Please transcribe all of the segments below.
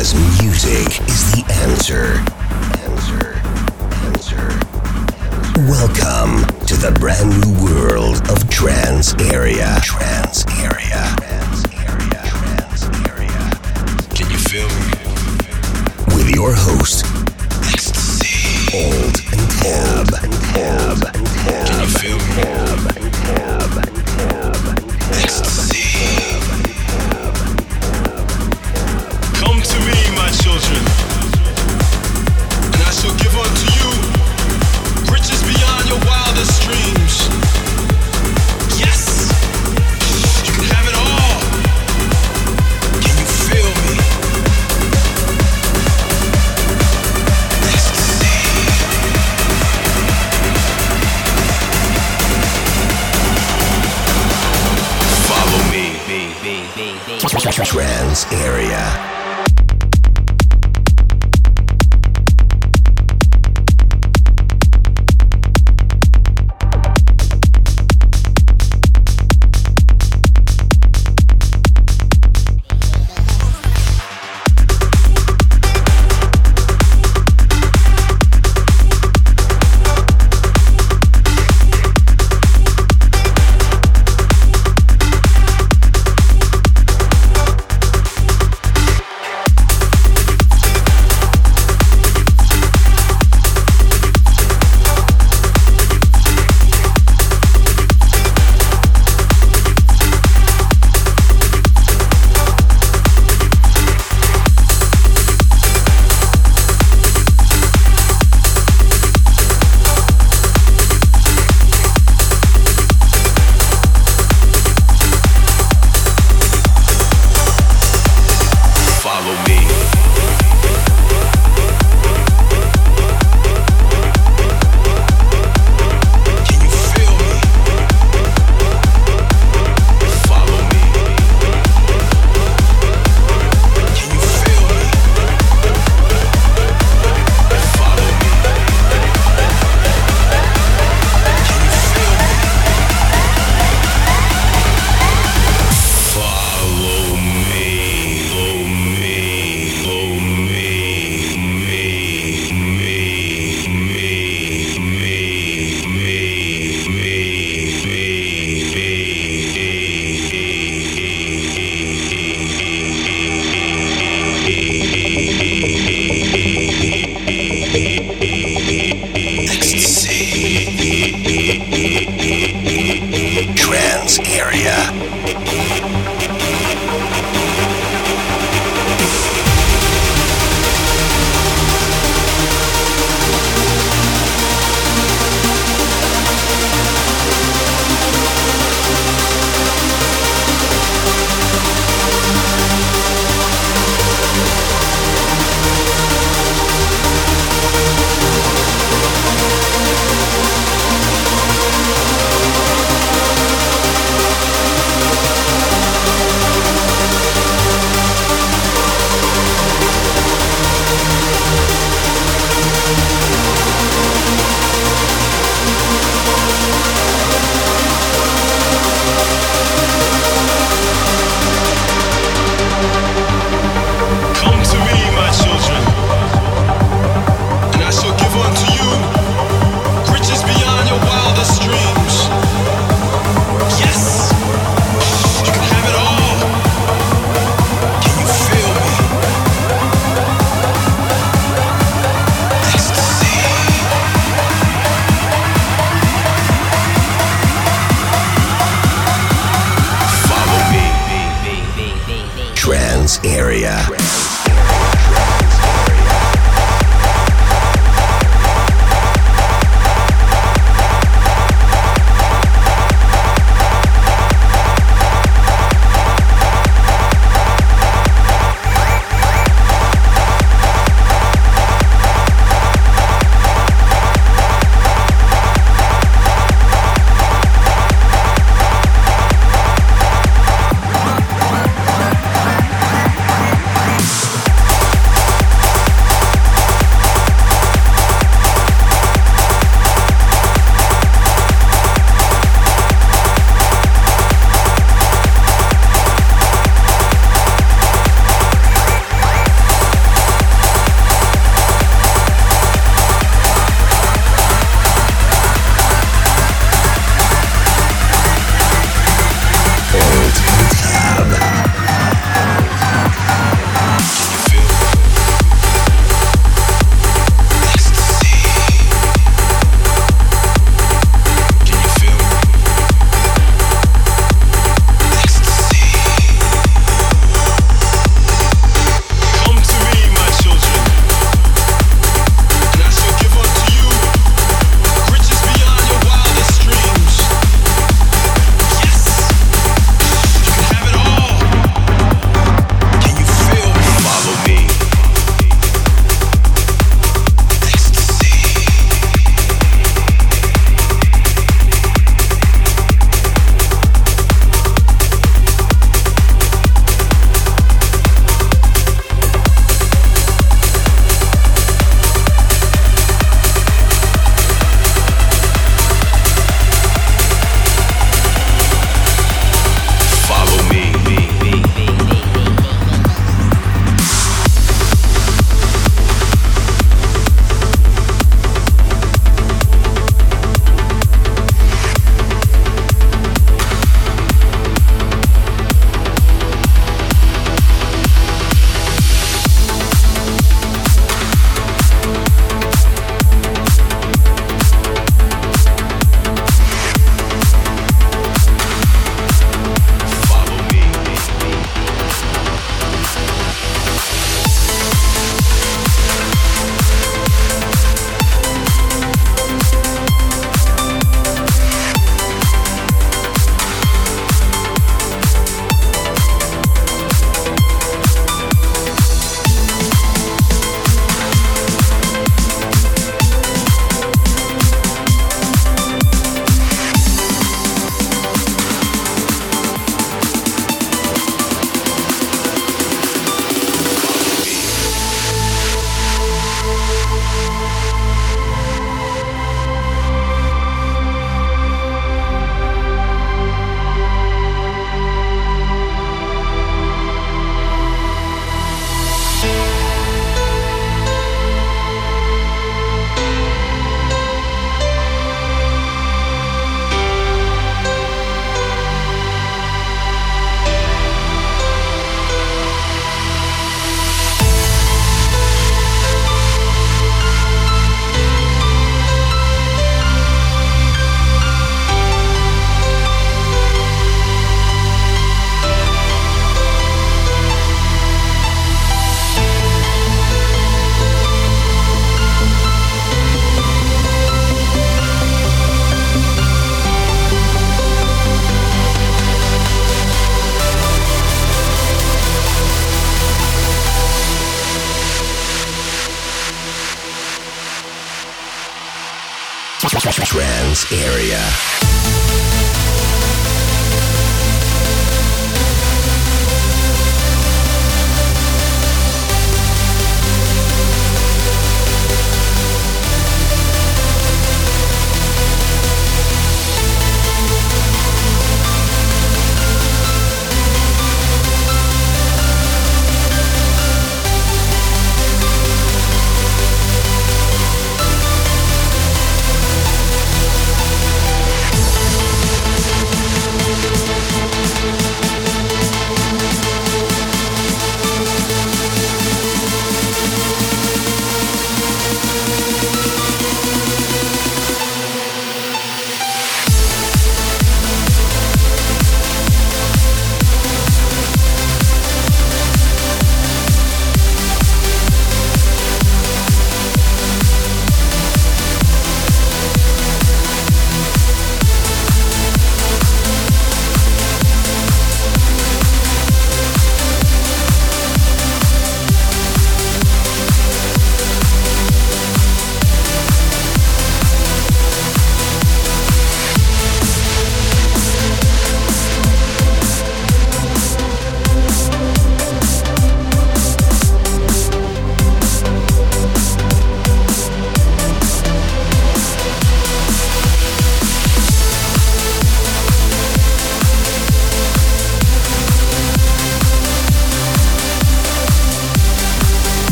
Because music is the answer. Answer. Answer. Welcome to the brand new world of Trans Area. Trans Area. Trans Area. Trans Area. Can you feel me? With your host, Old and Tab. Old and Tab. Can you feel me? Trans Area.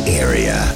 Area.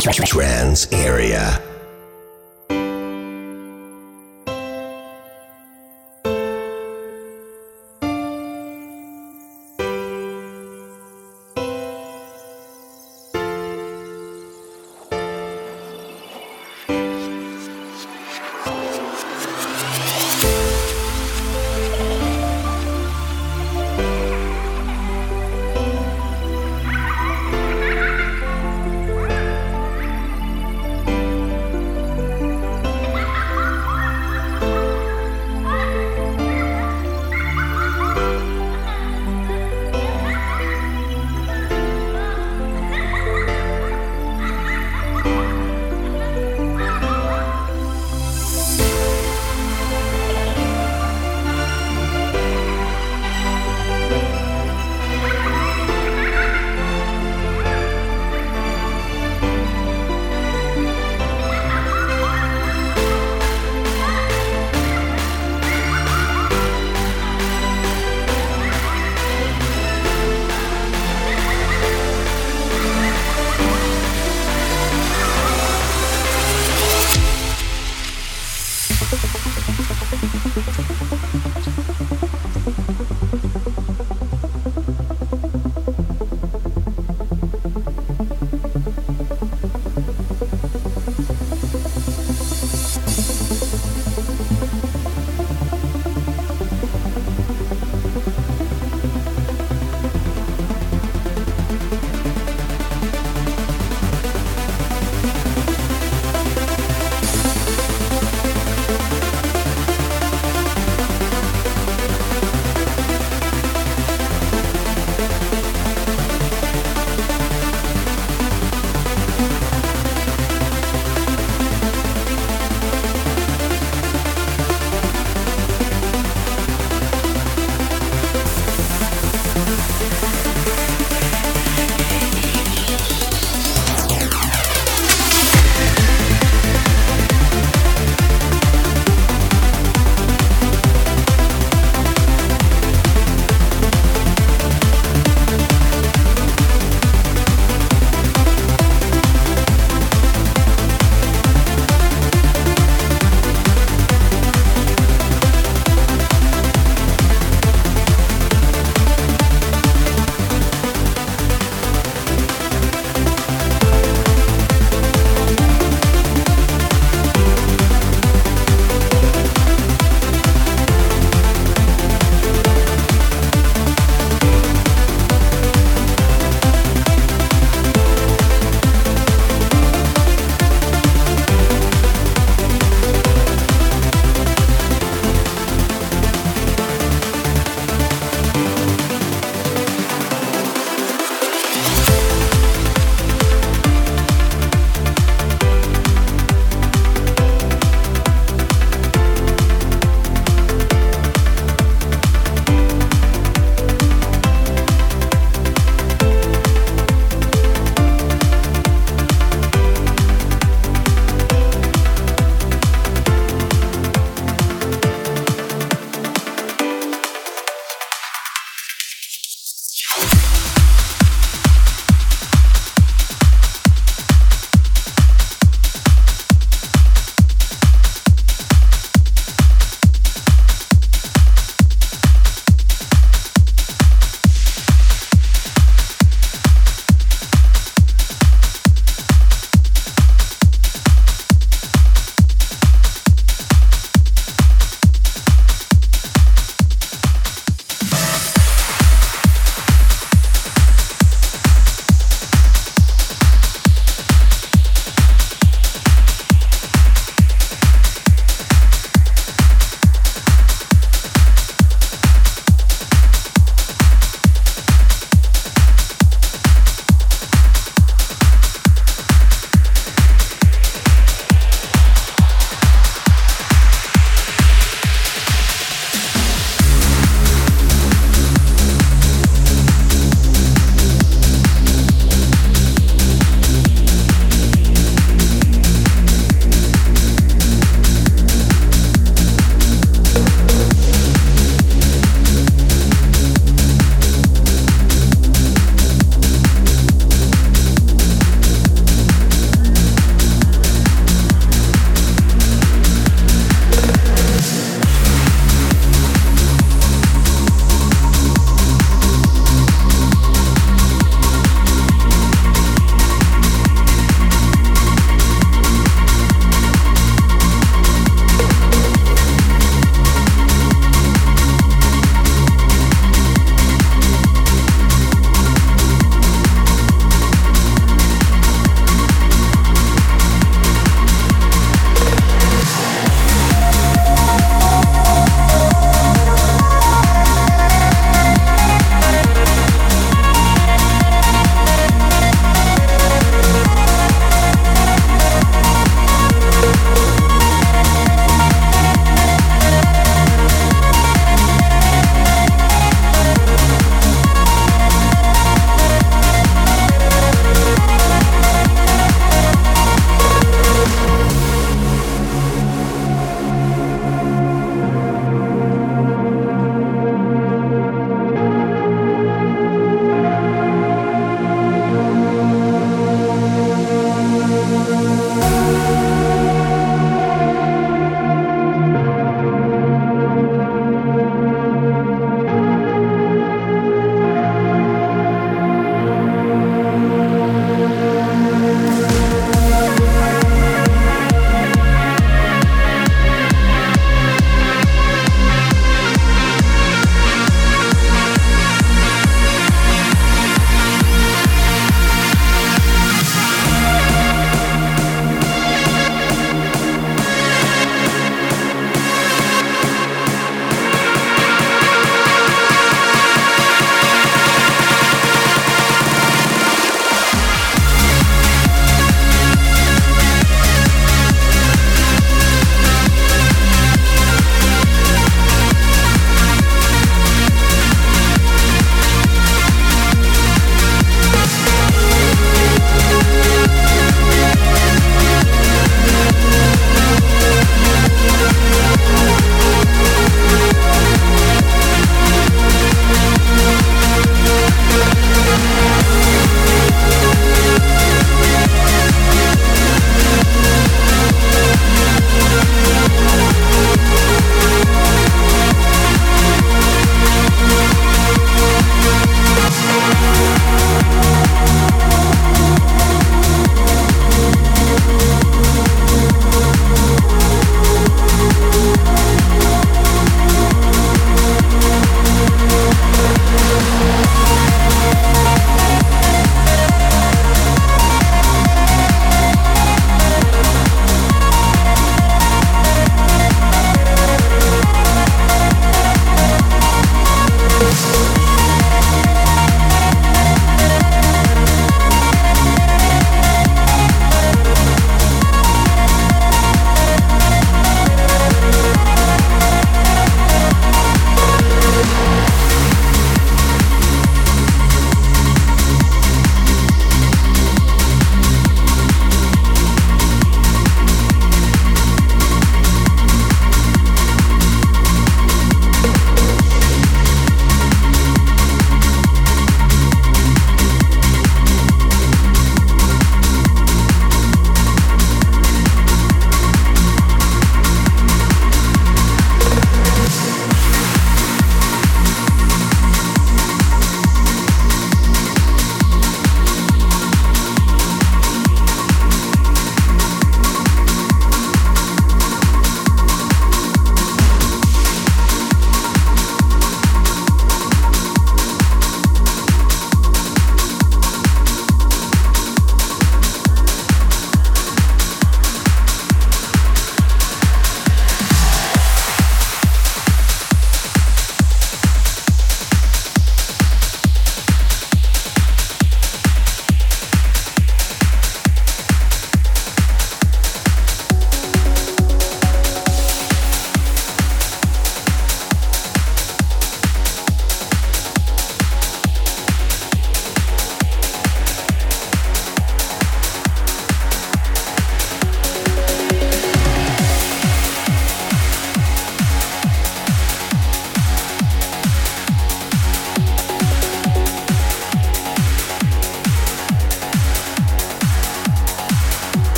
Trans Area.